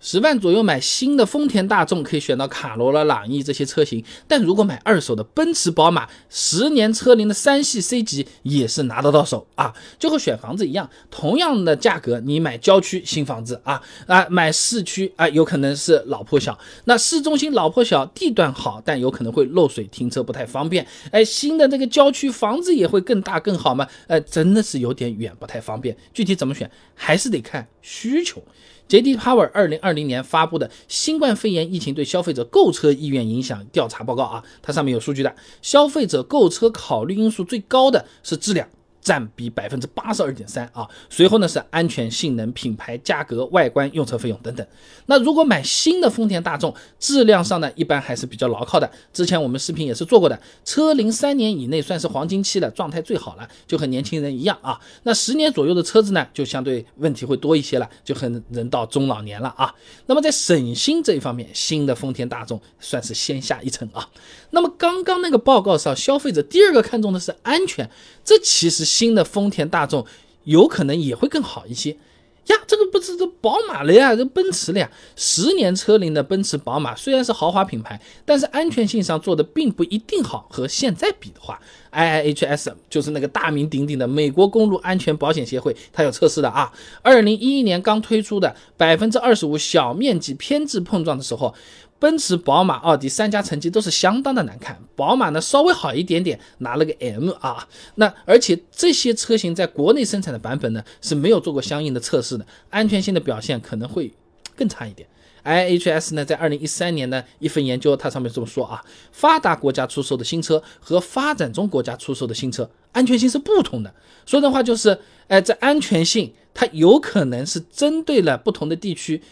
十万左右买新的丰田大众可以选到卡罗拉、朗逸这些车型，但如果买二手的奔驰、宝马，十年车龄的三系 C 级也是拿得到手啊，就和选房子一样，同样的价格，你买郊区新房子啊啊，买市区啊，有可能是老破小，那市中心老破小，地段好，但有可能会漏水，停车不太方便。哎，新的这个郊区房子也会更大更好吗？哎，真的是有点远，不太方便。具体怎么选，还是得看需求。J.D. Power 二零二零年发布的新冠肺炎疫情对消费者购车意愿影响调查报告啊，它上面有数据的，消费者购车考虑因素最高的是质量。占比百分之八十二点三啊，随后呢是安全、性能、品牌、价格、外观、用车费用等等。那如果买新的丰田大众，质量上呢一般还是比较牢靠的。之前我们视频也是做过的，车龄三年以内算是黄金期了，状态最好了，就和年轻人一样啊。那十年左右的车子呢，就相对问题会多一些了，就和人到中老年了啊。那么在省心这一方面，新的丰田大众算是先下一城啊。那么刚刚那个报告上，消费者第二个看重的是安全，这其实。新的丰田大众有可能也会更好一些呀，这个不是这宝马了呀，这奔驰了呀。十年车龄的奔驰、宝马虽然是豪华品牌，但是安全性上做的并不一定好。和现在比的话，IIHS 就是那个大名鼎鼎的美国公路安全保险协会，它有测试的啊。二零一一年刚推出的百分之二十五小面积偏置碰撞的时候。奔驰、宝马、奥迪三家成绩都是相当的难看，宝马呢稍微好一点点，拿了个 M 啊。那而且这些车型在国内生产的版本呢是没有做过相应的测试的，安全性的表现可能会更差一点。IHS 呢在二零一三年的一份研究，它上面这么说啊：发达国家出售的新车和发展中国家出售的新车安全性是不同的。说的话就是，哎，这安全性它有可能是针对了不同的地区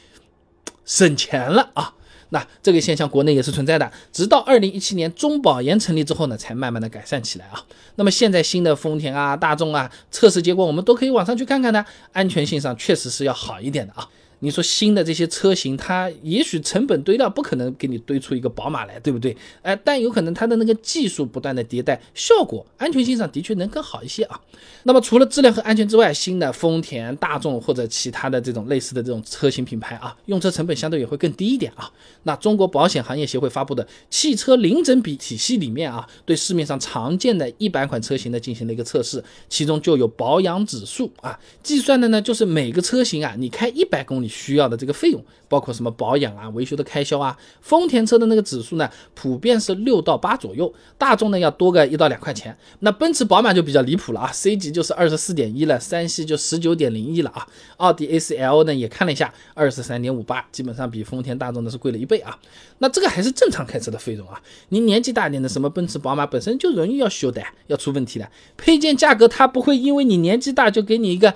省钱了啊。那这个现象国内也是存在的，直到二零一七年中保研成立之后呢，才慢慢的改善起来啊。那么现在新的丰田啊、大众啊，测试结果我们都可以网上去看看的，安全性上确实是要好一点的啊。你说新的这些车型，它也许成本堆料不可能给你堆出一个宝马来，对不对？哎，但有可能它的那个技术不断的迭代，效果安全性上的确能更好一些啊。那么除了质量和安全之外，新的丰田、大众或者其他的这种类似的这种车型品牌啊，用车成本相对也会更低一点啊。那中国保险行业协会发布的汽车零整比体系里面啊，对市面上常见的一百款车型呢进行了一个测试，其中就有保养指数啊，计算的呢就是每个车型啊，你开一百公里。你需要的这个费用包括什么保养啊、维修的开销啊。丰田车的那个指数呢，普遍是六到八左右，大众呢要多个一到两块钱。那奔驰、宝马就比较离谱了啊，C 级就是二十四点一了，三系就十九点零一了啊。奥迪 A4L 呢也看了一下，二十三点五八，基本上比丰田、大众呢是贵了一倍啊。那这个还是正常开车的费用啊。你年纪大点的什么奔驰、宝马本身就容易要修的，要出问题的。配件价格它不会因为你年纪大就给你一个。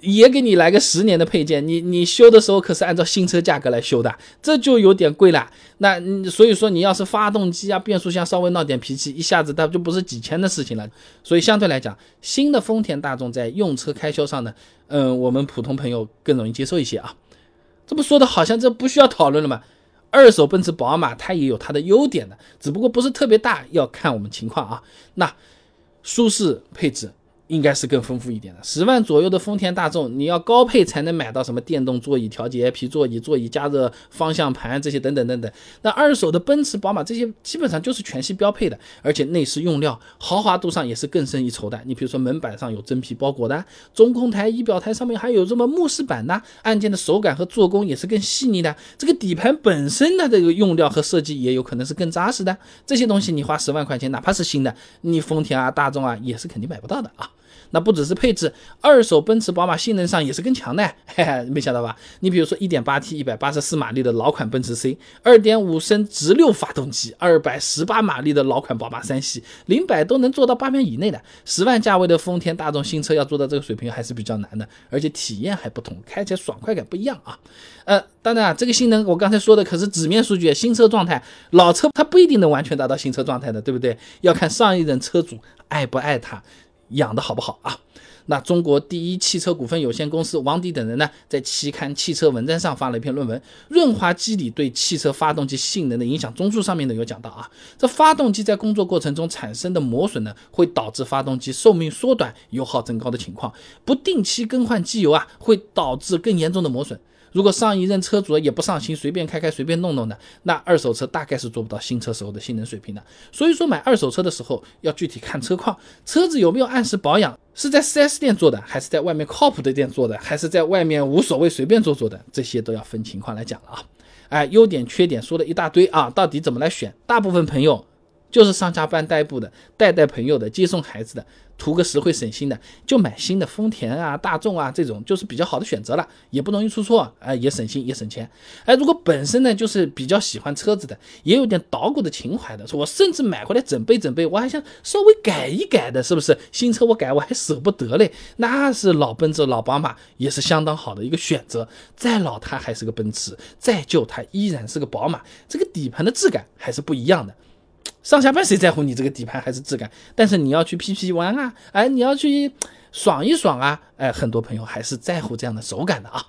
也给你来个十年的配件，你你修的时候可是按照新车价格来修的，这就有点贵了。那所以说你要是发动机啊、变速箱稍微闹点脾气，一下子它就不是几千的事情了。所以相对来讲，新的丰田大众在用车开销上呢，嗯，我们普通朋友更容易接受一些啊。这不说的好像这不需要讨论了吗？二手奔驰、宝马它也有它的优点的，只不过不是特别大，要看我们情况啊。那舒适配置。应该是更丰富一点的，十万左右的丰田大众，你要高配才能买到什么电动座椅、调节皮座椅、座椅加热、方向盘这些等等等等。那二手的奔驰、宝马这些基本上就是全系标配的，而且内饰用料豪华度上也是更胜一筹的。你比如说门板上有真皮包裹的，中控台、仪表台上面还有这么木饰板呐，按键的手感和做工也是更细腻的。这个底盘本身的这个用料和设计也有可能是更扎实的。这些东西你花十万块钱，哪怕是新的，你丰田啊、大众啊也是肯定买不到的啊。那不只是配置，二手奔驰、宝马性能上也是更强的，嘿嘿，没想到吧？你比如说 1.8T 184马力的老款奔驰 C，2.5 升直六发动机，218马力的老款宝马三系，零百都能做到八秒以内的。十万价位的丰田、大众新车要做到这个水平还是比较难的，而且体验还不同，开起来爽快感不一样啊。呃，当然啊，这个性能我刚才说的可是纸面数据，新车状态，老车它不一定能完全达到新车状态的，对不对？要看上一任车主爱不爱它。养的好不好啊？那中国第一汽车股份有限公司王迪等人呢，在期刊《汽车文摘》上发了一篇论文，《润滑机理对汽车发动机性能的影响综述》上面呢有讲到啊，这发动机在工作过程中产生的磨损呢，会导致发动机寿命缩短、油耗增高的情况。不定期更换机油啊，会导致更严重的磨损。如果上一任车主也不上心，随便开开随便弄弄的，那二手车大概是做不到新车时候的性能水平的。所以说买二手车的时候要具体看车况，车子有没有按时保养，是在 4S 店做的，还是在外面靠谱的店做的，还是在外面无所谓随便做做的，这些都要分情况来讲了啊。哎，优点缺点说了一大堆啊，到底怎么来选？大部分朋友。就是上下班代步的，带带朋友的，接送孩子的，图个实惠省心的，就买新的丰田啊、大众啊这种，就是比较好的选择了，也不容易出错，哎，也省心也省钱。哎，如果本身呢就是比较喜欢车子的，也有点捣鼓的情怀的，说我甚至买回来整备整备，我还想稍微改一改的，是不是？新车我改我还舍不得嘞，那是老奔驰、老宝马也是相当好的一个选择。再老它还是个奔驰，再旧它依然是个宝马，这个底盘的质感还是不一样的。上下班谁在乎你这个底盘还是质感？但是你要去 P P 玩啊，哎，你要去爽一爽啊，哎，很多朋友还是在乎这样的手感的啊。